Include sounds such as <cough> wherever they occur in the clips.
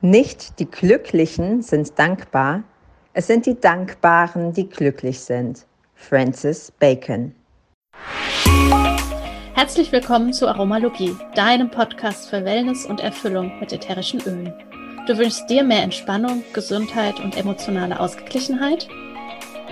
Nicht die Glücklichen sind dankbar, es sind die Dankbaren, die glücklich sind. Francis Bacon. Herzlich willkommen zu Aromalogie, deinem Podcast für Wellness und Erfüllung mit ätherischen Ölen. Du wünschst dir mehr Entspannung, Gesundheit und emotionale Ausgeglichenheit?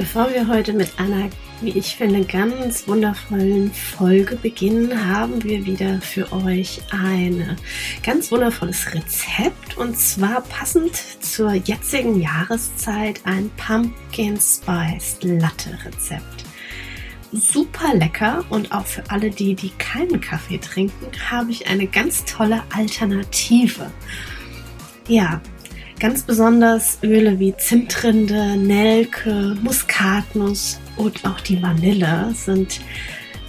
Bevor wir heute mit einer, wie ich finde, ganz wundervollen Folge beginnen, haben wir wieder für euch ein ganz wundervolles Rezept und zwar passend zur jetzigen Jahreszeit ein Pumpkin Spice Latte Rezept. Super lecker und auch für alle die, die keinen Kaffee trinken, habe ich eine ganz tolle Alternative. Ja, Ganz besonders Öle wie Zimtrinde, Nelke, Muskatnuss und auch die Vanille sind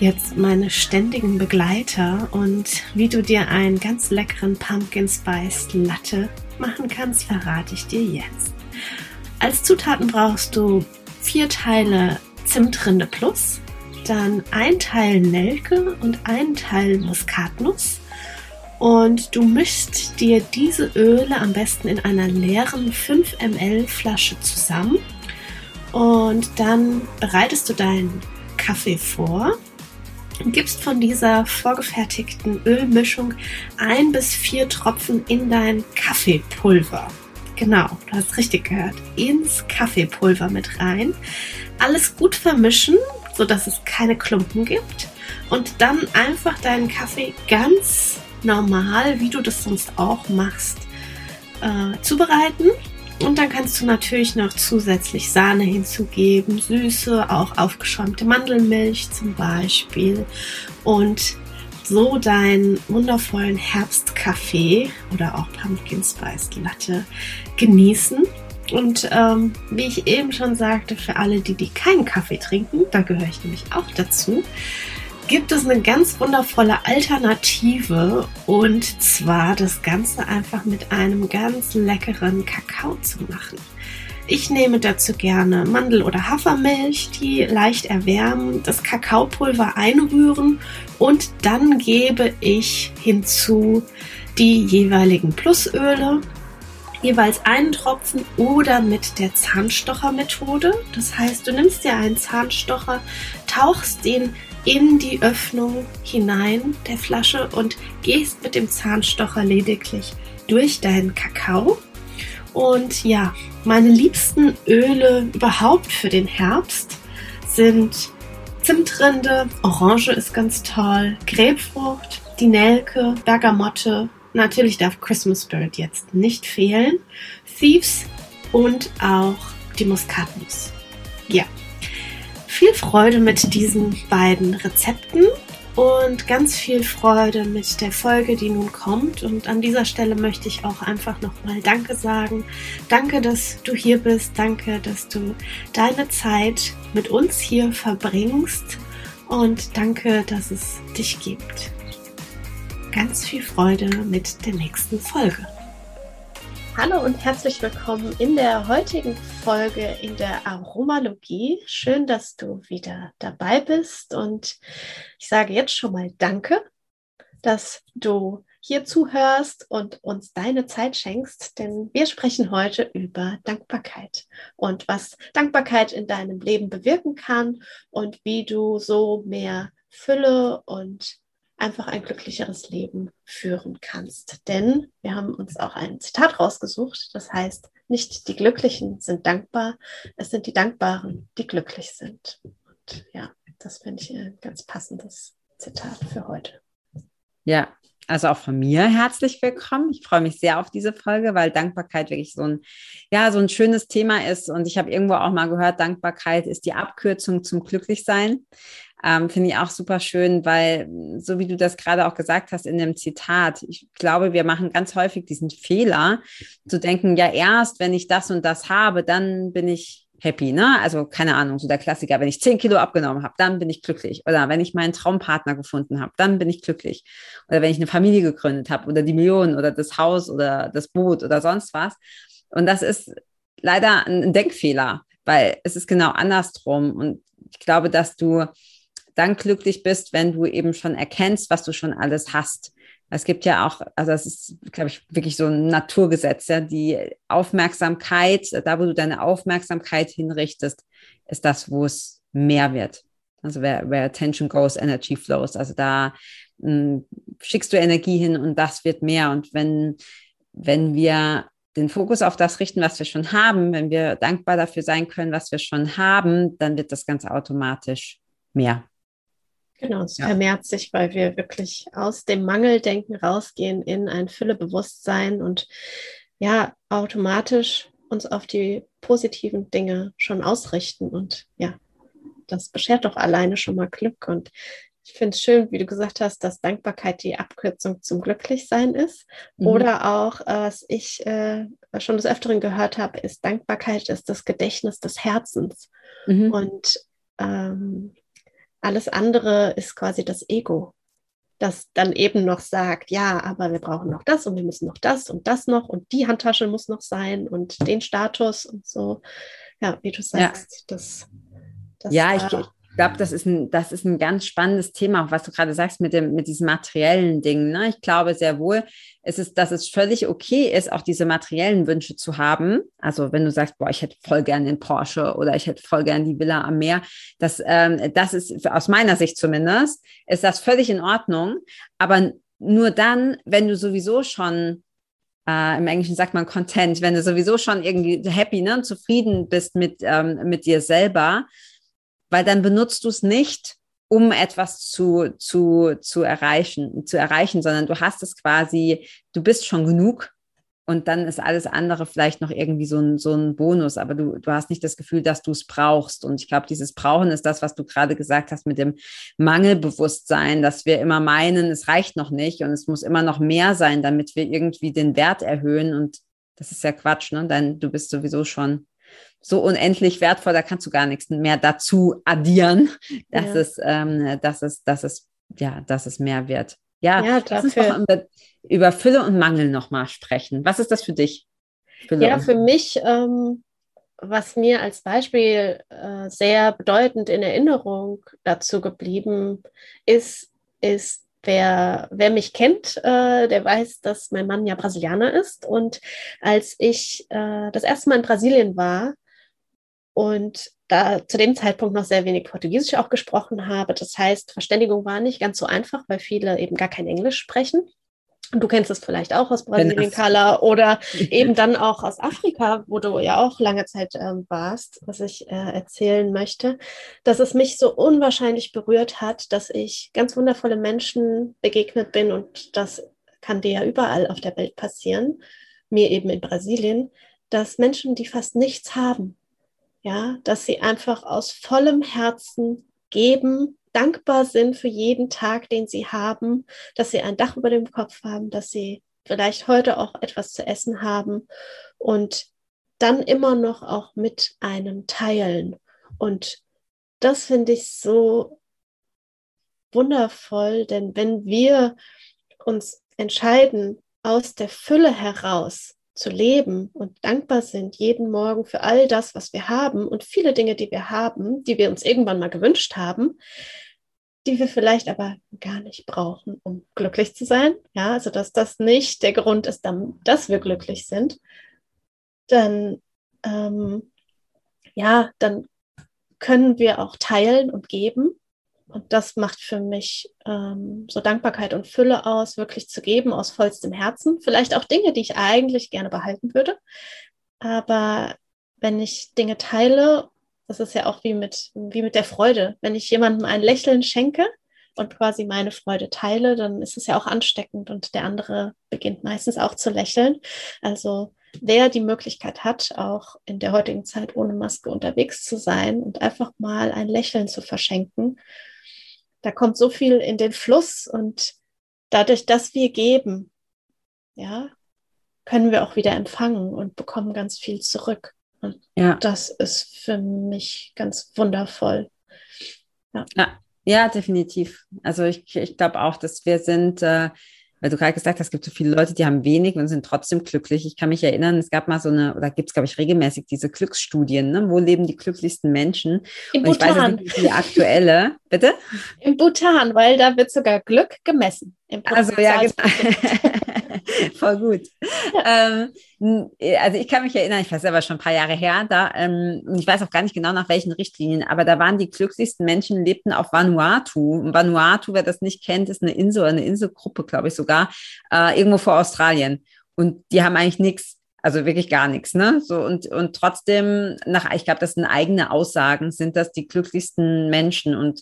jetzt meine ständigen Begleiter und wie du dir einen ganz leckeren Pumpkin Spice Latte machen kannst, verrate ich dir jetzt. Als Zutaten brauchst du vier Teile Zimtrinde Plus, dann ein Teil Nelke und ein Teil Muskatnuss, und du mischst dir diese Öle am besten in einer leeren 5 ml Flasche zusammen. Und dann bereitest du deinen Kaffee vor und gibst von dieser vorgefertigten Ölmischung ein bis vier Tropfen in dein Kaffeepulver. Genau, du hast richtig gehört. Ins Kaffeepulver mit rein. Alles gut vermischen, sodass es keine Klumpen gibt. Und dann einfach deinen Kaffee ganz normal, wie du das sonst auch machst, äh, zubereiten. Und dann kannst du natürlich noch zusätzlich Sahne hinzugeben, Süße, auch aufgeschäumte Mandelmilch zum Beispiel. Und so deinen wundervollen Herbstkaffee oder auch Pumpkin Spice Latte genießen. Und ähm, wie ich eben schon sagte, für alle, die, die keinen Kaffee trinken, da gehöre ich nämlich auch dazu, gibt es eine ganz wundervolle Alternative und zwar das Ganze einfach mit einem ganz leckeren Kakao zu machen. Ich nehme dazu gerne Mandel- oder Hafermilch, die leicht erwärmen, das Kakaopulver einrühren und dann gebe ich hinzu die jeweiligen Plusöle, jeweils einen Tropfen oder mit der Zahnstochermethode. Das heißt, du nimmst dir einen Zahnstocher, tauchst den in die Öffnung hinein der Flasche und gehst mit dem Zahnstocher lediglich durch deinen Kakao. Und ja, meine liebsten Öle überhaupt für den Herbst sind Zimtrinde, Orange ist ganz toll, Grapefrucht, die Nelke, Bergamotte, natürlich darf Christmas Spirit jetzt nicht fehlen, Thieves und auch die Muskatnuss. Ja, viel Freude mit diesen beiden Rezepten und ganz viel Freude mit der Folge, die nun kommt. Und an dieser Stelle möchte ich auch einfach nochmal Danke sagen. Danke, dass du hier bist. Danke, dass du deine Zeit mit uns hier verbringst. Und danke, dass es dich gibt. Ganz viel Freude mit der nächsten Folge. Hallo und herzlich willkommen in der heutigen Folge in der Aromalogie. Schön, dass du wieder dabei bist und ich sage jetzt schon mal Danke, dass du hier zuhörst und uns deine Zeit schenkst, denn wir sprechen heute über Dankbarkeit und was Dankbarkeit in deinem Leben bewirken kann und wie du so mehr Fülle und einfach ein glücklicheres Leben führen kannst. Denn wir haben uns auch ein Zitat rausgesucht, das heißt, nicht die Glücklichen sind dankbar, es sind die Dankbaren, die glücklich sind. Und ja, das finde ich ein ganz passendes Zitat für heute. Ja, also auch von mir herzlich willkommen. Ich freue mich sehr auf diese Folge, weil Dankbarkeit wirklich so ein, ja, so ein schönes Thema ist. Und ich habe irgendwo auch mal gehört, Dankbarkeit ist die Abkürzung zum Glücklichsein. Ähm, Finde ich auch super schön, weil so wie du das gerade auch gesagt hast in dem Zitat, ich glaube, wir machen ganz häufig diesen Fehler zu denken, ja erst, wenn ich das und das habe, dann bin ich happy, ne? Also keine Ahnung, so der Klassiker, wenn ich zehn Kilo abgenommen habe, dann bin ich glücklich. Oder wenn ich meinen Traumpartner gefunden habe, dann bin ich glücklich. Oder wenn ich eine Familie gegründet habe oder die Millionen oder das Haus oder das Boot oder sonst was. Und das ist leider ein Denkfehler, weil es ist genau andersrum. Und ich glaube, dass du dann glücklich bist, wenn du eben schon erkennst, was du schon alles hast. Es gibt ja auch, also es ist, glaube ich, wirklich so ein Naturgesetz, ja, die Aufmerksamkeit, da wo du deine Aufmerksamkeit hinrichtest, ist das, wo es mehr wird. Also where, where attention goes, energy flows. Also da mh, hm, schickst du Energie hin und das wird mehr. Und wenn, wenn wir den Fokus auf das richten, was wir schon haben, wenn wir dankbar dafür sein können, was wir schon haben, dann wird das ganz automatisch mehr. Genau, es ja. vermehrt sich, weil wir wirklich aus dem Mangeldenken rausgehen in ein Füllebewusstsein und ja, automatisch uns auf die positiven Dinge schon ausrichten. Und ja, das beschert doch alleine schon mal Glück. Und ich finde es schön, wie du gesagt hast, dass Dankbarkeit die Abkürzung zum Glücklichsein ist. Mhm. Oder auch, äh, was ich äh, schon des Öfteren gehört habe, ist Dankbarkeit ist das Gedächtnis des Herzens. Mhm. Und ähm, alles andere ist quasi das Ego, das dann eben noch sagt, ja, aber wir brauchen noch das und wir müssen noch das und das noch und die Handtasche muss noch sein und den Status und so. Ja, wie du sagst, ja. das, das. Ja, ich, ich glaube, das ist ein, das ist ein ganz spannendes Thema, auch was du gerade sagst mit dem, mit diesen materiellen Dingen. Ne? Ich glaube sehr wohl, es dass es völlig okay ist, auch diese materiellen Wünsche zu haben. Also wenn du sagst, boah, ich hätte voll gern den Porsche oder ich hätte voll gern die Villa am Meer, das, ähm, das ist aus meiner Sicht zumindest, ist das völlig in Ordnung. Aber nur dann, wenn du sowieso schon Uh, Im Englischen sagt man content, wenn du sowieso schon irgendwie happy ne, zufrieden bist mit, ähm, mit dir selber, weil dann benutzt du es nicht, um etwas zu, zu, zu erreichen, zu erreichen, sondern du hast es quasi, du bist schon genug und dann ist alles andere vielleicht noch irgendwie so ein, so ein Bonus, aber du, du hast nicht das Gefühl, dass du es brauchst. Und ich glaube, dieses Brauchen ist das, was du gerade gesagt hast mit dem Mangelbewusstsein, dass wir immer meinen, es reicht noch nicht und es muss immer noch mehr sein, damit wir irgendwie den Wert erhöhen. Und das ist ja Quatsch, ne? Denn du bist sowieso schon so unendlich wertvoll, da kannst du gar nichts mehr dazu addieren, dass ja. es, ähm, dass es, dass es, ja, dass es mehr wird. Ja, ja lass uns doch über, über Fülle und Mangel nochmal sprechen. Was ist das für dich? Fülle ja, für mich, ähm, was mir als Beispiel äh, sehr bedeutend in Erinnerung dazu geblieben ist, ist Wer, wer mich kennt, äh, der weiß, dass mein Mann ja Brasilianer ist. Und als ich äh, das erste Mal in Brasilien war, und da zu dem Zeitpunkt noch sehr wenig Portugiesisch auch gesprochen habe. Das heißt, Verständigung war nicht ganz so einfach, weil viele eben gar kein Englisch sprechen. Du kennst es vielleicht auch aus Brasilien, Carla, oder <laughs> eben dann auch aus Afrika, wo du ja auch lange Zeit ähm, warst, was ich äh, erzählen möchte, dass es mich so unwahrscheinlich berührt hat, dass ich ganz wundervolle Menschen begegnet bin und das kann dir ja überall auf der Welt passieren, mir eben in Brasilien, dass Menschen, die fast nichts haben, ja, dass sie einfach aus vollem Herzen geben, dankbar sind für jeden Tag, den sie haben, dass sie ein Dach über dem Kopf haben, dass sie vielleicht heute auch etwas zu essen haben und dann immer noch auch mit einem teilen. Und das finde ich so wundervoll, denn wenn wir uns entscheiden, aus der Fülle heraus zu leben und dankbar sind jeden Morgen für all das, was wir haben und viele Dinge, die wir haben, die wir uns irgendwann mal gewünscht haben, die wir vielleicht aber gar nicht brauchen, um glücklich zu sein. Ja, also dass das nicht der Grund ist, dass wir glücklich sind, dann ähm, ja, dann können wir auch teilen und geben und das macht für mich ähm, so Dankbarkeit und Fülle aus, wirklich zu geben aus vollstem Herzen. Vielleicht auch Dinge, die ich eigentlich gerne behalten würde. Aber wenn ich Dinge teile, das ist ja auch wie mit, wie mit der Freude. Wenn ich jemandem ein Lächeln schenke und quasi meine Freude teile, dann ist es ja auch ansteckend und der andere beginnt meistens auch zu lächeln. Also wer die Möglichkeit hat, auch in der heutigen Zeit ohne Maske unterwegs zu sein und einfach mal ein Lächeln zu verschenken, Da kommt so viel in den Fluss und dadurch, dass wir geben, ja, können wir auch wieder empfangen und bekommen ganz viel zurück. Und ja. das ist für mich ganz wundervoll. Ja, ja, ja definitiv. Also ich, ich glaube auch, dass wir sind, äh, weil du gerade gesagt hast, es gibt so viele Leute, die haben wenig und sind trotzdem glücklich. Ich kann mich erinnern, es gab mal so eine, oder gibt es, glaube ich, regelmäßig diese Glücksstudien, ne? wo leben die glücklichsten Menschen? Im und Bhutan. Ich weiß nicht, die aktuelle, bitte? Im Bhutan, weil da wird sogar Glück gemessen. Also ja, genau. <laughs> <laughs> Voll gut. Ja. Ähm, also ich kann mich erinnern, ich weiß aber schon ein paar Jahre her, da, ähm, ich weiß auch gar nicht genau nach welchen Richtlinien, aber da waren die glücklichsten Menschen, lebten auf Vanuatu. Und Vanuatu, wer das nicht kennt, ist eine Insel, eine Inselgruppe, glaube ich sogar, äh, irgendwo vor Australien. Und die haben eigentlich nichts also wirklich gar nichts, ne? So und, und trotzdem, nach, ich glaube, das sind eigene Aussagen, sind das die glücklichsten Menschen. Und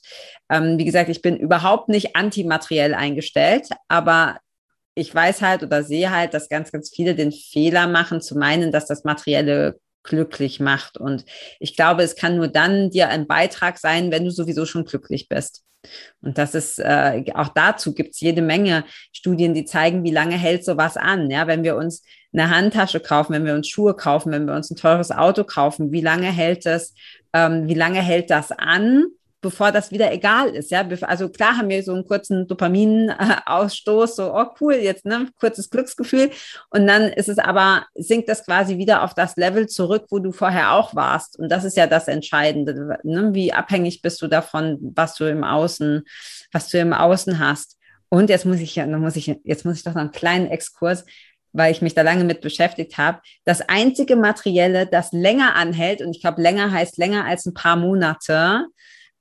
ähm, wie gesagt, ich bin überhaupt nicht antimateriell eingestellt, aber ich weiß halt oder sehe halt, dass ganz, ganz viele den Fehler machen, zu meinen, dass das Materielle glücklich macht. Und ich glaube, es kann nur dann dir ein Beitrag sein, wenn du sowieso schon glücklich bist. Und das ist, äh, auch dazu gibt es jede Menge Studien, die zeigen, wie lange hält sowas an. Ja, wenn wir uns eine Handtasche kaufen, wenn wir uns Schuhe kaufen, wenn wir uns ein teures Auto kaufen, wie lange hält das, ähm, wie lange hält das an? Bevor das wieder egal ist. Ja, also klar haben wir so einen kurzen Dopaminausstoß, so, oh cool, jetzt, ne, kurzes Glücksgefühl. Und dann ist es aber, sinkt das quasi wieder auf das Level zurück, wo du vorher auch warst. Und das ist ja das Entscheidende. Ne? Wie abhängig bist du davon, was du im Außen, was du im Außen hast. Und jetzt muss ich ja, muss ich, jetzt muss ich doch noch einen kleinen Exkurs weil ich mich da lange mit beschäftigt habe. Das einzige Materielle, das länger anhält, und ich glaube, länger heißt länger als ein paar Monate,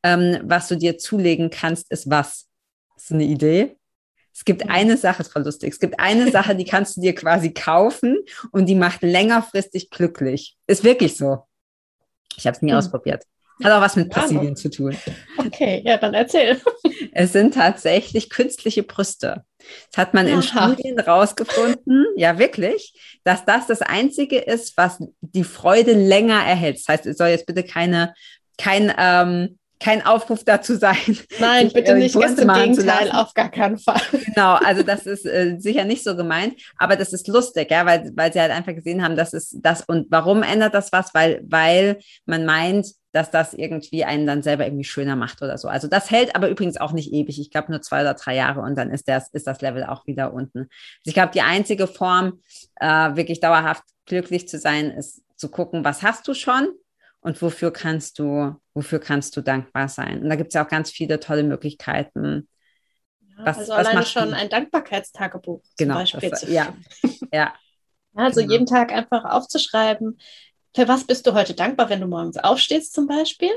ähm, was du dir zulegen kannst, ist was? Du eine Idee? Es gibt eine Sache, ist voll lustig. Es gibt eine <laughs> Sache, die kannst du dir quasi kaufen und die macht längerfristig glücklich. Ist wirklich so. Ich habe es nie hm. ausprobiert. Hat auch was mit Brasilien zu tun. Okay, ja, dann erzähl. <laughs> Es sind tatsächlich künstliche Brüste. Das hat man Aha. in Studien rausgefunden, ja wirklich, dass das das Einzige ist, was die Freude länger erhält. Das heißt, es soll jetzt bitte keine, kein ähm, kein Aufruf dazu sein. Nein, bitte nicht, ganz im Gegenteil, auf gar keinen Fall. Genau, also das ist äh, sicher nicht so gemeint, aber das ist lustig, ja, weil, weil sie halt einfach gesehen haben, dass es das und warum ändert das was? Weil, weil man meint, dass das irgendwie einen dann selber irgendwie schöner macht oder so. Also das hält aber übrigens auch nicht ewig. Ich glaube nur zwei oder drei Jahre und dann ist das, ist das Level auch wieder unten. Also ich glaube, die einzige Form, äh, wirklich dauerhaft glücklich zu sein, ist zu gucken, was hast du schon und wofür kannst du, wofür kannst du dankbar sein? Und da gibt es ja auch ganz viele tolle Möglichkeiten. Ja, was, also was alleine schon ein Dankbarkeitstagebuch genau, zum Beispiel das, zu ja, ja. Also genau. jeden Tag einfach aufzuschreiben, für was bist du heute dankbar, wenn du morgens aufstehst zum Beispiel?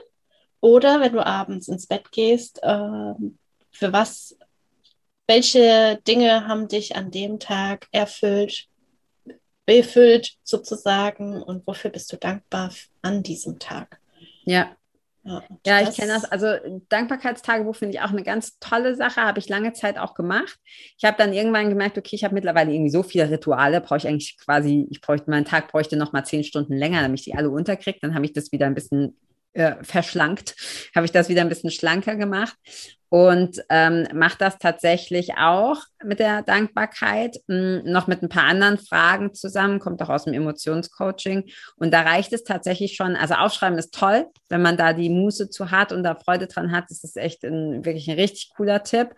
Oder wenn du abends ins Bett gehst, äh, für was, welche Dinge haben dich an dem Tag erfüllt? Befüllt sozusagen und wofür bist du dankbar an diesem Tag? Ja. Ja, ja ich kenne das. Also Dankbarkeitstagebuch finde ich auch eine ganz tolle Sache, habe ich lange Zeit auch gemacht. Ich habe dann irgendwann gemerkt, okay, ich habe mittlerweile irgendwie so viele Rituale, brauche ich eigentlich quasi, ich bräuchte, meinen Tag bräuchte noch mal zehn Stunden länger, damit ich die alle unterkriege. Dann habe ich das wieder ein bisschen äh, verschlankt, habe ich das wieder ein bisschen schlanker gemacht und ähm, mache das tatsächlich auch mit der Dankbarkeit, mh, hm, noch mit ein paar anderen Fragen zusammen, kommt auch aus dem Emotionscoaching. Und da reicht es tatsächlich schon, also aufschreiben ist toll, wenn man da die Muße zu hat und da Freude dran hat, ist das echt ein, wirklich ein richtig cooler Tipp.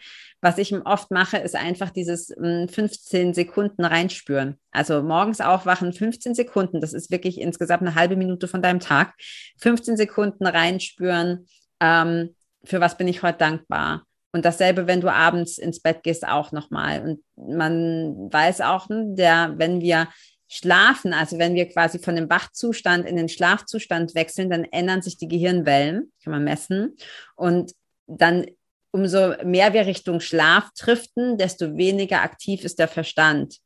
Was ich oft mache, ist einfach dieses mh, hm, 15 Sekunden reinspüren. Also morgens aufwachen, 15 Sekunden, das ist wirklich insgesamt eine halbe Minute von deinem Tag. 15 Sekunden reinspüren. Ähm, für was bin ich heute dankbar? Und dasselbe, wenn du abends ins Bett gehst, auch nochmal. Und man weiß auch, hm, der, wenn wir schlafen, also wenn wir quasi von dem Wachzustand in den Schlafzustand wechseln, dann ändern sich die Gehirnwellen, kann man messen. Und dann umso mehr wir Richtung Schlaf driften, desto weniger aktiv ist der Verstand.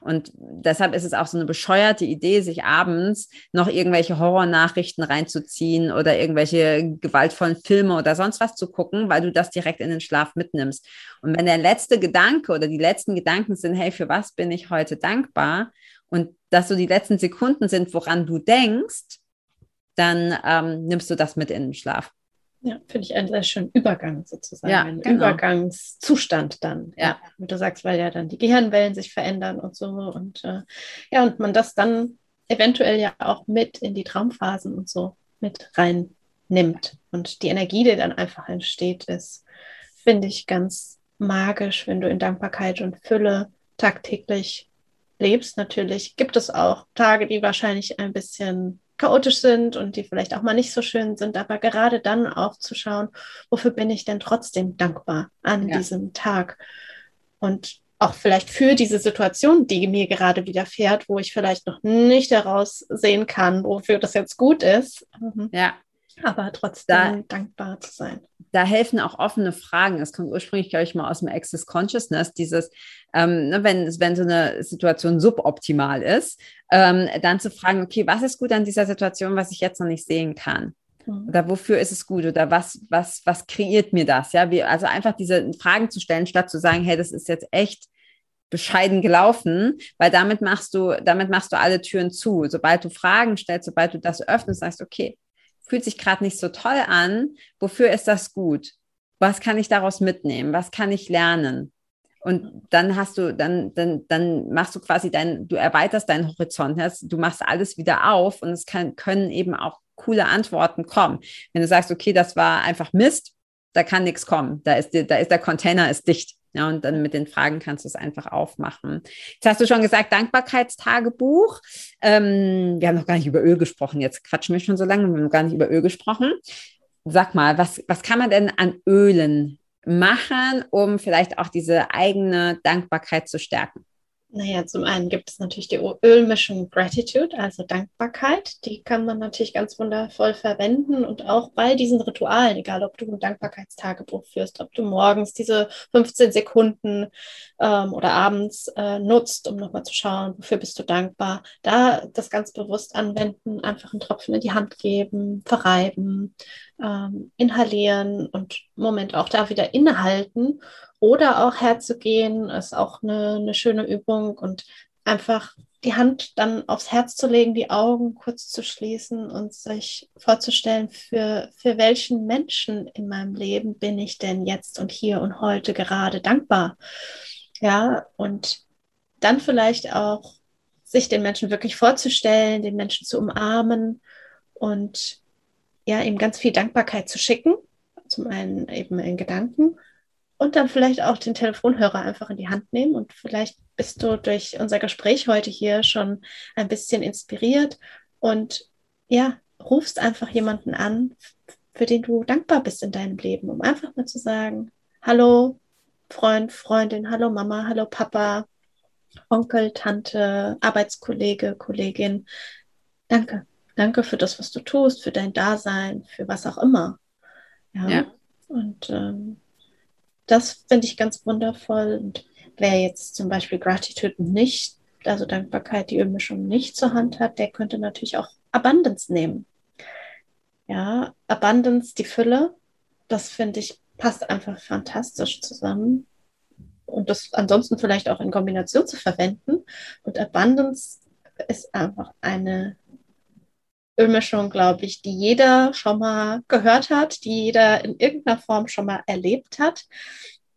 Und deshalb ist es auch so eine bescheuerte Idee, sich abends noch irgendwelche Horrornachrichten reinzuziehen oder irgendwelche gewaltvollen Filme oder sonst was zu gucken, weil du das direkt in den Schlaf mitnimmst. Und wenn der letzte Gedanke oder die letzten Gedanken sind, hey, für was bin ich heute dankbar? Und dass so die letzten Sekunden sind, woran du denkst, dann ähm, nimmst du das mit in den Schlaf. Ja, finde ich einen sehr schönen Übergang sozusagen, ja, einen genau. Übergangszustand dann. Ja. Wie du sagst, weil ja dann die Gehirnwellen sich verändern und so. Und äh, ja, und man das dann eventuell ja auch mit in die Traumphasen und so mit reinnimmt. Und die Energie, die dann einfach entsteht, ist, finde ich, ganz magisch, wenn du in Dankbarkeit und Fülle tagtäglich lebst. Natürlich gibt es auch Tage, die wahrscheinlich ein bisschen chaotisch sind und die vielleicht auch mal nicht so schön sind, aber gerade dann auch zu schauen, wofür bin ich denn trotzdem dankbar an ja. diesem Tag und auch vielleicht für diese Situation, die mir gerade widerfährt, wo ich vielleicht noch nicht heraus sehen kann, wofür das jetzt gut ist. Mhm. Ja. Aber trotzdem da, dankbar zu sein. Da helfen auch offene Fragen. Es kommt ursprünglich, glaube ich, mal aus dem Access Consciousness, dieses, ähm, ne, wenn, wenn so eine Situation suboptimal ist, ähm, dann zu fragen, okay, was ist gut an dieser Situation, was ich jetzt noch nicht sehen kann? Mhm. Oder wofür ist es gut? Oder was, was, was kreiert mir das? Ja, wie, also einfach diese Fragen zu stellen, statt zu sagen, hey, das ist jetzt echt bescheiden gelaufen, weil damit machst du, damit machst du alle Türen zu. Sobald du Fragen stellst, sobald du das öffnest, sagst, okay, fühlt sich gerade nicht so toll an, wofür ist das gut? Was kann ich daraus mitnehmen? Was kann ich lernen? Und dann hast du, dann, dann, dann machst du quasi dein, du erweiterst deinen Horizont, du machst alles wieder auf und es kann, können eben auch coole Antworten kommen. Wenn du sagst, okay, das war einfach Mist, da kann nichts kommen. Da ist, da ist der Container ist dicht. Ja, und dann mit den Fragen kannst du es einfach aufmachen. Jetzt hast du schon gesagt, Dankbarkeitstagebuch. Ähm, wir haben noch gar nicht über Öl gesprochen. Jetzt quatschen wir schon so lange, wir haben noch gar nicht über Öl gesprochen. Sag mal, was, was kann man denn an Ölen machen, um vielleicht auch diese eigene Dankbarkeit zu stärken? Naja, zum einen gibt es natürlich die Ölmischung Gratitude, also Dankbarkeit. Die kann man natürlich ganz wundervoll verwenden und auch bei diesen Ritualen, egal ob du ein Dankbarkeitstagebuch führst, ob du morgens diese 15 Sekunden ähm, oder abends äh, nutzt, um nochmal zu schauen, wofür bist du dankbar, da das ganz bewusst anwenden, einfach einen Tropfen in die Hand geben, verreiben, ähm, inhalieren und Moment auch da wieder innehalten oder auch herzugehen, ist auch eine, eine schöne Übung und einfach die Hand dann aufs Herz zu legen, die Augen kurz zu schließen und sich vorzustellen, für, für welchen Menschen in meinem Leben bin ich denn jetzt und hier und heute gerade dankbar. Ja, und dann vielleicht auch sich den Menschen wirklich vorzustellen, den Menschen zu umarmen und ja, ihm ganz viel Dankbarkeit zu schicken. Zum einen eben in Gedanken und dann vielleicht auch den Telefonhörer einfach in die Hand nehmen und vielleicht bist du durch unser Gespräch heute hier schon ein bisschen inspiriert und ja, rufst einfach jemanden an, für den du dankbar bist in deinem Leben, um einfach mal zu sagen, hallo Freund, Freundin, hallo Mama, hallo Papa, Onkel, Tante, Arbeitskollege, Kollegin, danke. Danke für das, was du tust, für dein Dasein, für was auch immer. Ja. ja. Und ähm, das finde ich ganz wundervoll. Und wer jetzt zum Beispiel Gratitude nicht, also Dankbarkeit, die Ölmischung nicht zur Hand hat, der könnte natürlich auch Abundance nehmen. Ja, Abundance, die Fülle, das finde ich passt einfach fantastisch zusammen. Und das ansonsten vielleicht auch in Kombination zu verwenden. Und Abundance ist einfach eine Ölmischung, glaube ich, die jeder schon mal gehört hat, die jeder in irgendeiner Form schon mal erlebt hat.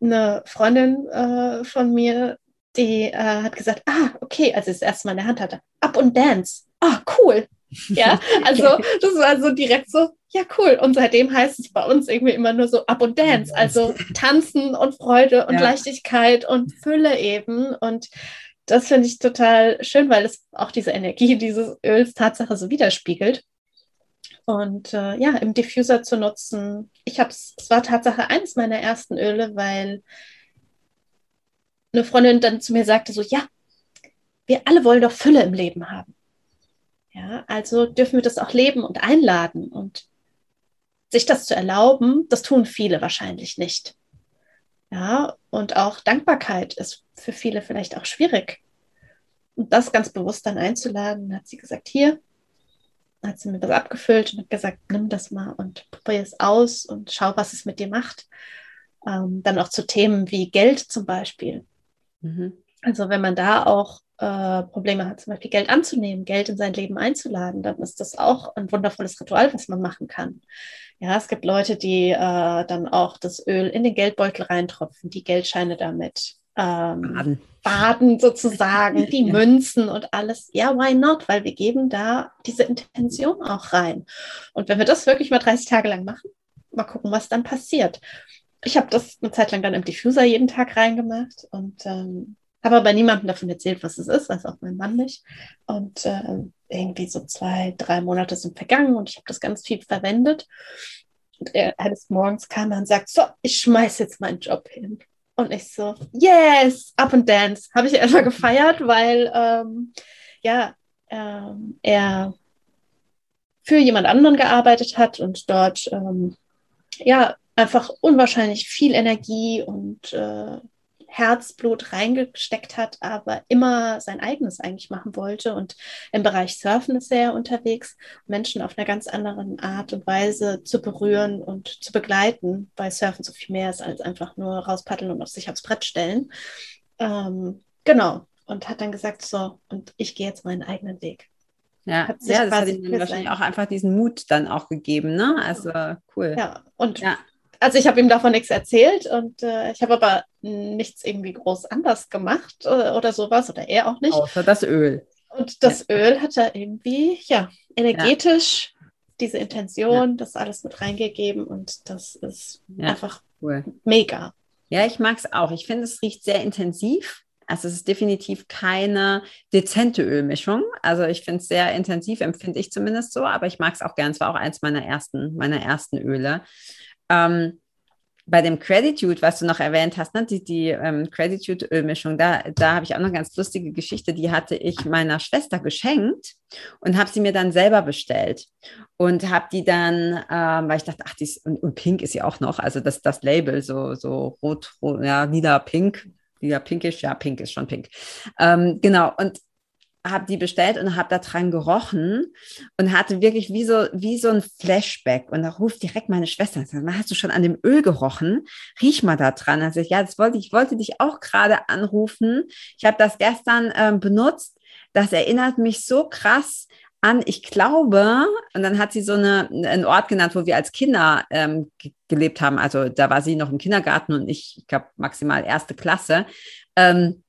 Eine Freundin äh, von mir, die äh, hat gesagt, ah, okay, als es erste Mal in der Hand hatte, up und dance. Ah, cool. Ja, <laughs> also das war so direkt so, ja, cool. Und seitdem heißt es bei uns irgendwie immer nur so up und dance, also tanzen und Freude und ja. Leichtigkeit und Fülle eben. Und das finde ich total schön, weil es auch diese Energie dieses Öls Tatsache so widerspiegelt. Und äh, ja, im Diffuser zu nutzen. Ich habe es, war Tatsache eines meiner ersten Öle, weil eine Freundin dann zu mir sagte so, ja, wir alle wollen doch Fülle im Leben haben. Ja, also dürfen wir das auch leben und einladen und sich das zu erlauben, das tun viele wahrscheinlich nicht. Ja, und auch Dankbarkeit ist für viele vielleicht auch schwierig. Und das ganz bewusst dann einzuladen, hat sie gesagt, hier, hat sie mir das abgefüllt und hat gesagt, nimm das mal und probier es aus und schau, was es mit dir macht. Ähm, dann auch zu Themen wie Geld zum Beispiel. Mhm. Also wenn man da auch äh, Probleme hat, zum Beispiel Geld anzunehmen, Geld in sein Leben einzuladen, dann ist das auch ein wundervolles Ritual, was man machen kann. Ja, es gibt Leute, die äh, dann auch das Öl in den Geldbeutel reintropfen, die Geldscheine damit ähm, baden. baden. sozusagen, die <laughs> ja. Münzen und alles. Ja, why not? Weil wir geben da diese Intention auch rein. Und wenn wir das wirklich mal 30 Tage lang machen, mal gucken, was dann passiert. Ich habe das eine Zeit lang dann im Diffuser jeden Tag reingemacht und ähm, habe aber niemandem davon erzählt, was es ist, weiß auch mein Mann nicht. Und äh, irgendwie so zwei, drei Monate sind vergangen und ich habe das ganz viel verwendet. Und er eines Morgens kam er und sagt, so, ich schmeiße jetzt meinen Job hin. Und ich so, yes, up and dance. Habe ich erstmal gefeiert, weil ähm, ja, ähm, er für jemand anderen gearbeitet hat und dort ähm, ja einfach unwahrscheinlich viel Energie und äh, Herzblut reingesteckt hat, aber immer sein eigenes eigentlich machen wollte. Und im Bereich Surfen ist er unterwegs, Menschen auf einer ganz anderen Art und Weise zu berühren und zu begleiten, weil Surfen so viel mehr ist als einfach nur rauspaddeln und auf sich aufs Brett stellen. Ähm, genau. Und hat dann gesagt, so, und ich gehe jetzt meinen eigenen Weg. Ja, ja das hat ihm wahrscheinlich auch einfach diesen Mut dann auch gegeben, ne? Also cool. Ja, und ja also ich habe ihm davon nichts erzählt und äh, ich habe aber nichts irgendwie groß anders gemacht oder, äh, oder, sowas oder er auch nicht. Außer das Öl. Und das ja. Öl hat er irgendwie, ja, energetisch ja. diese Intention, ja. das alles mit reingegeben und das ist einfach cool. mega. Ja, ich mag es auch. Ich finde, es riecht sehr intensiv. Also es ist definitiv keine dezente Ölmischung. Also ich finde es sehr intensiv, empfinde ich zumindest so, aber ich mag es auch gern. Es war auch eins meiner ersten, meiner ersten Öle. Ähm, bei dem Gratitude, was du noch erwähnt hast, ne, die, die ähm, Gratitude-Ölmischung, da, da habe ich auch noch eine ganz lustige Geschichte, die hatte ich meiner Schwester geschenkt und habe sie mir dann selber bestellt und habe die dann, ähm, weil ich dachte, ach, die ist, und, und, pink ist ja auch noch, also das, das Label, so, so rot, rot ja, lila pink, lila pinkisch, ja, pink ist schon pink. Ähm, genau, und habe die bestellt und habe da dran gerochen und hatte wirklich wie so, wie so ein Flashback. Und da ruft direkt meine Schwester und sagt, hast du schon an dem Öl gerochen? Riech mal da dran. Also ich, ja, das wollte ich, wollte dich auch gerade anrufen. Ich habe das gestern ähm, benutzt. Das erinnert mich so krass an, ich glaube, und dann hat sie so eine, einen Ort genannt, wo wir als Kinder ähm, gelebt haben. Also da war sie noch im Kindergarten und ich, ich glaube, maximal erste Klasse. Ähm,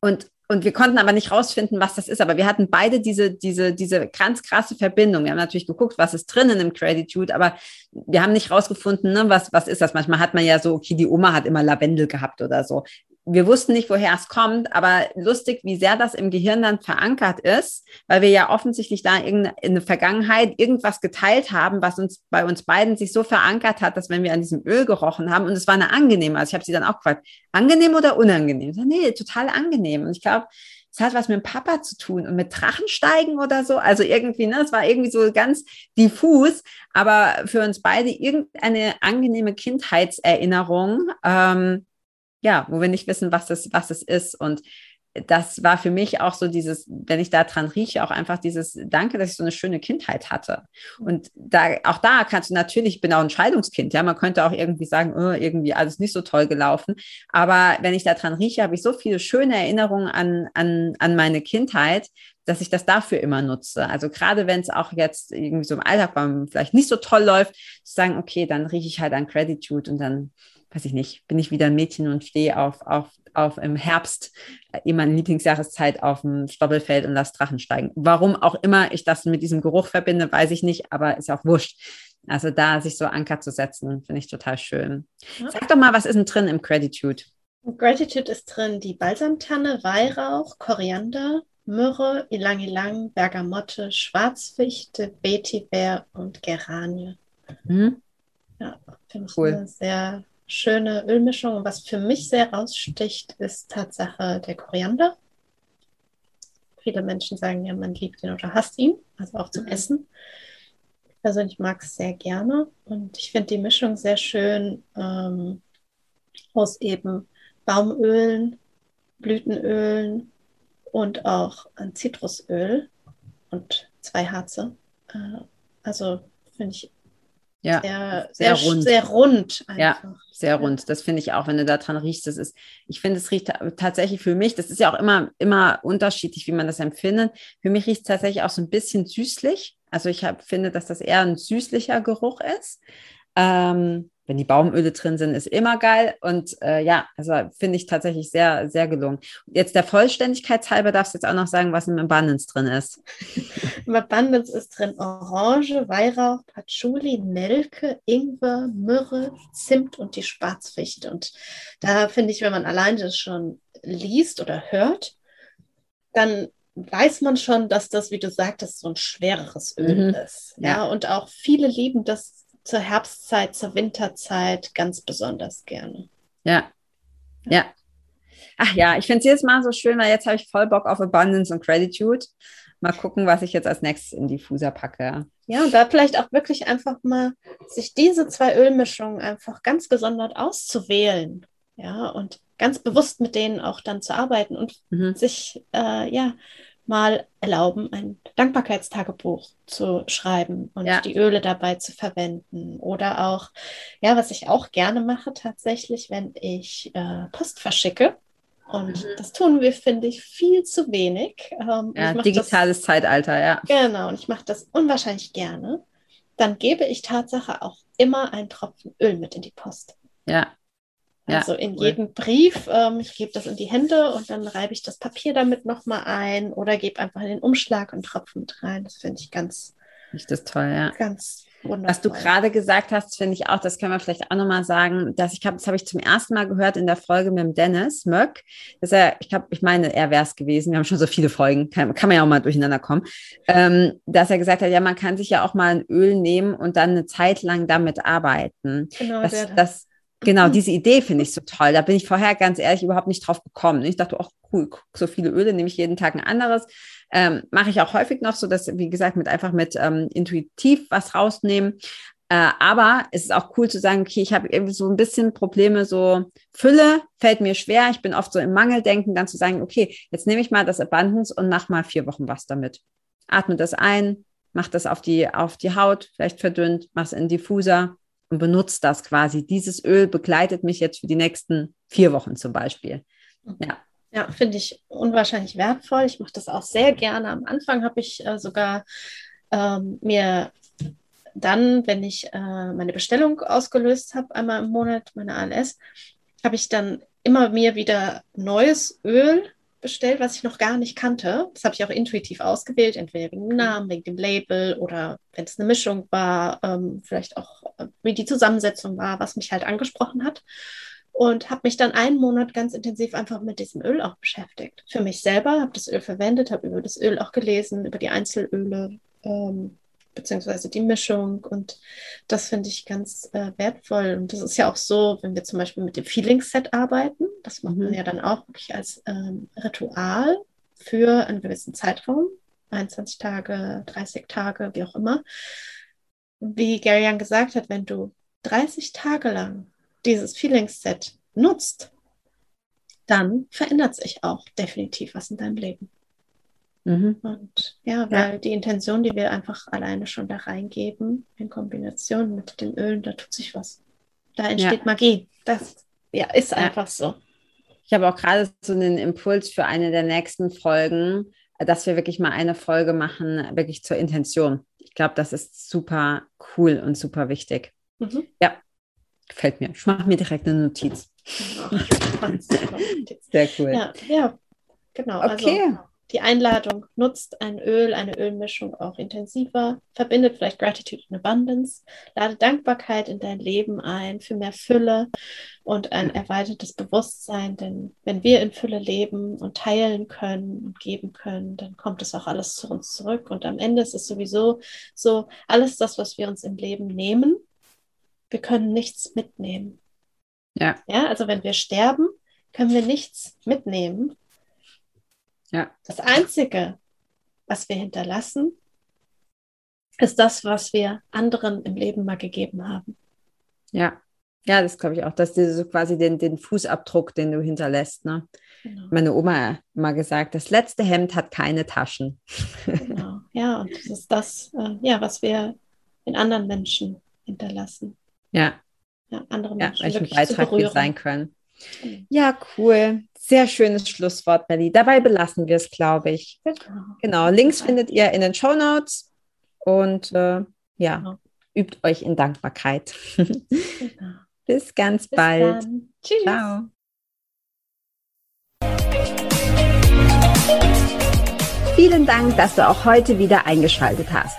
und und wir konnten aber nicht rausfinden, was das ist. Aber wir hatten beide diese, diese, diese ganz krasse Verbindung. Wir haben natürlich geguckt, was ist drin in einem Gratitude, aber wir haben nicht rausgefunden, ne, was, was ist das. Manchmal hat man ja so, okay, die Oma hat immer Lavendel gehabt oder so wir wussten nicht, woher es kommt, aber lustig, wie sehr das im Gehirn dann verankert ist, weil wir ja offensichtlich da in, der Vergangenheit irgendwas geteilt haben, was uns bei uns beiden sich so verankert hat, dass wenn wir an diesem Öl gerochen haben, und es war eine angenehme, also ich habe sie dann auch gefragt, angenehm oder unangenehm? Ich sag, nee, total angenehm. Und ich glaube, es hat was mit dem Papa zu tun und mit Drachensteigen oder so. Also irgendwie, ne, es war irgendwie so ganz diffus, aber für uns beide irgendeine angenehme Kindheitserinnerung. Ähm, ja, wo wir nicht wissen, was es, was es ist. Und das war für mich auch so dieses, wenn ich da dran rieche, auch einfach dieses Danke, dass ich so eine schöne Kindheit hatte. Und da, auch da kannst du natürlich, ich bin auch ein Scheidungskind, ja, man könnte auch irgendwie sagen, oh, irgendwie alles nicht so toll gelaufen. Aber wenn ich da dran rieche, habe ich so viele schöne Erinnerungen an, an, an meine Kindheit, dass ich das dafür immer nutze. Also gerade wenn es auch jetzt irgendwie so im Alltag vielleicht nicht so toll läuft, zu sagen, okay, dann rieche ich halt an Gratitude und dann weiß ich nicht, bin ich wieder ein Mädchen und stehe auf, auf, auf im Herbst, äh, in meiner Lieblingsjahreszeit auf dem Stoppelfeld und lasse Drachen steigen. Warum auch immer ich das mit diesem Geruch verbinde, weiß ich nicht, aber ist auch wurscht. Also da sich so Anker zu setzen, finde ich total schön. Ja. Sag doch mal, was ist denn drin im Gratitude? Gratitude ist drin die Balsamtanne, Weihrauch, Koriander, Myrrhe, Ilang Ilang, Bergamotte, Schwarzfichte, Vetiver und Geranie. Mhm. Ja, finde ich cool. eine sehr schöne Ölmischung. Und was für mich sehr raussticht, ist Tatsache der Koriander. Viele Menschen sagen ja, man liebt ihn oder hasst ihn, also auch zum mhm. Essen. Ich persönlich mag es sehr gerne und ich finde die Mischung sehr schön ähm, aus eben Baumölen, Blütenölen und auch Zitrusöl und zwei Harze. Äh, also finde ich Ja, sehr, sehr, sehr rund. Sehr rund ja, sehr rund. Das finde ich auch, wenn du da dran riechst. Das ist, ich finde, es riecht tatsächlich für mich, das ist ja auch immer, immer unterschiedlich, wie man das empfindet. Für mich riecht es tatsächlich auch so ein bisschen süßlich. Also ich hab, finde, dass das eher ein süßlicher Geruch ist. Ähm, wenn die Baumöle drin sind, ist immer geil. Und äh, ja, also finde ich tatsächlich sehr, sehr gelungen. Jetzt der Vollständigkeit halber darfst du jetzt auch noch sagen, was im Abundance drin ist. Im Abundance ist drin Orange, Weihrauch, Patchouli, Nelke, Ingwer, Myrrhe, Zimt und die Schwarzfichte. Und da finde ich, wenn man allein das schon liest oder hört, dann weiß man schon, dass das, wie du sagtest, so ein schwereres Öl mhm. ist. Ja? ja, und auch viele lieben das zur Herbstzeit, zur Winterzeit ganz besonders gerne. Ja, ja. Ach ja, ich finde es jedes Mal so schön, weil jetzt habe ich voll Bock auf Abundance und Gratitude. Mal gucken, was ich jetzt als nächstes in Diffuser packe. Ja, und da vielleicht auch wirklich einfach mal sich diese zwei Ölmischungen einfach ganz gesondert auszuwählen. Ja, und ganz bewusst mit denen auch dann zu arbeiten und mhm. sich äh, ja mal erlauben, ein Dankbarkeitstagebuch zu schreiben und ja. die Öle dabei zu verwenden. Oder auch, ja, was ich auch gerne mache tatsächlich, wenn ich äh, Post verschicke. Und mhm. das tun wir, finde ich, viel zu wenig. Ähm, ja, digitales das, Zeitalter, ja. Genau, und ich mache das unwahrscheinlich gerne. Dann gebe ich Tatsache auch immer einen Tropfen Öl mit in die Post. Ja. Also ja, in cool. jedem Brief, ähm, ich gebe das in die Hände und dann reibe ich das Papier damit nochmal ein oder gebe einfach in den Umschlag und Tropfen mit rein. Das finde ich ganz. Ist das toll, ja. Ganz wunderbar. Was du gerade gesagt hast, finde ich auch, das können wir vielleicht auch nochmal sagen, dass ich habe, das habe ich zum ersten Mal gehört in der Folge mit dem Dennis Möck, dass er, ich glaube, ich meine, er wäre es gewesen, wir haben schon so viele Folgen, kann, kann man ja auch mal durcheinander kommen, ähm, dass er gesagt hat, ja, man kann sich ja auch mal ein Öl nehmen und dann eine Zeit lang damit arbeiten. Genau, das, das Genau, mhm. diese Idee finde ich so toll. Da bin ich vorher ganz ehrlich überhaupt nicht drauf gekommen. Ich dachte, ach cool, so viele Öle nehme ich jeden Tag ein anderes. Ähm, Mache ich auch häufig noch so, dass, wie gesagt, mit einfach mit ähm, intuitiv was rausnehmen. Äh, aber es ist auch cool zu sagen, okay, ich habe irgendwie so ein bisschen Probleme, so Fülle fällt mir schwer. Ich bin oft so im Mangeldenken, dann zu sagen, okay, jetzt nehme ich mal das Abundance und mach mal vier Wochen was damit. Atme das ein, mach das auf die, auf die Haut, vielleicht verdünnt, mach es in Diffuser und benutze das quasi. Dieses Öl begleitet mich jetzt für die nächsten vier Wochen zum Beispiel. Mhm. Ja. Ja, finde ich unwahrscheinlich wertvoll. Ich mache das auch sehr gerne. Am Anfang habe ich äh, sogar ähm, mir dann, wenn ich äh, meine Bestellung ausgelöst habe, einmal im Monat, meine ALS, habe ich dann immer mir wieder neues Öl bestellt, was ich noch gar nicht kannte. Das habe ich auch intuitiv ausgewählt, entweder wegen dem Namen, wegen dem Label oder wenn es eine Mischung war, ähm, vielleicht auch wie die Zusammensetzung war, was mich halt angesprochen hat. Und habe mich dann einen Monat ganz intensiv einfach mit diesem Öl auch beschäftigt. Für mich selber, habe das Öl verwendet, habe über das Öl auch gelesen, über die Einzelöle, ähm, beziehungsweise die Mischung. Und das finde ich ganz äh, wertvoll. Und das ist ja auch so, wenn wir zum Beispiel mit dem Feeling-Set arbeiten, das macht man mhm. ja dann auch wirklich als ähm, Ritual für einen gewissen Zeitraum, 21 Tage, 30 Tage, wie auch immer. Wie Gary Young gesagt hat, wenn du 30 Tage lang dieses Feeling-Set nutzt, dann verändert sich auch definitiv was in deinem Leben. Mhm. Und ja, weil ja. die Intention, die wir einfach alleine schon da reingeben, in Kombination mit den Ölen, da tut sich was. Da entsteht ja. Magie. Das ja, ist einfach so. Ich habe auch gerade so einen Impuls für eine der nächsten Folgen, dass wir wirklich mal eine Folge machen, wirklich zur Intention. Ich glaube, das ist super cool und super wichtig. Mhm. Ja, gefällt mir. Ich mache <laughs> mir direkt eine Notiz. Sehr cool. Ja, ja genau. Okay. Also, die Einladung nutzt ein Öl, eine Ölmischung auch intensiver, verbindet vielleicht Gratitude und Abundance, lade Dankbarkeit in dein Leben ein für mehr Fülle und ein erweitertes Bewusstsein, denn wenn wir in Fülle leben und teilen können und geben können, dann kommt es auch alles zu uns zurück und am Ende ist es sowieso so, alles das, was wir uns im Leben nehmen, wir können nichts mitnehmen. Ja. Ja, also wenn wir sterben, können wir nichts mitnehmen, ja. Das Einzige, was wir hinterlassen, ist das, was wir anderen im Leben mal gegeben haben. Ja, ja, das glaube ich auch, dass du so quasi den, den Fußabdruck, den du hinterlässt. Ne? Genau. Meine Oma hat mal gesagt, das letzte Hemd hat keine Taschen. Genau, ja, und das ist das, äh, ja, was wir in anderen Menschen hinterlassen. Ja. Ja, andere Ja, Menschen welchen wirklich Beitrag wir sein können. Ja, cool. Sehr schönes Schlusswort, Melly. Dabei belassen wir es, glaube ich. Genau. Genau, Links findet ihr in den Show Notes und äh, ja, Genau. übt euch in Dankbarkeit. Genau. <laughs> Bis ganz Bis bald. dann. Tschüss. Ciao. Vielen Dank, dass du auch heute wieder eingeschaltet hast.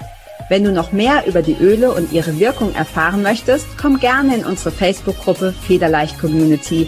Wenn du noch mehr über die Öle und ihre Wirkung erfahren möchtest, komm gerne in unsere Facebook-Gruppe Federleicht Community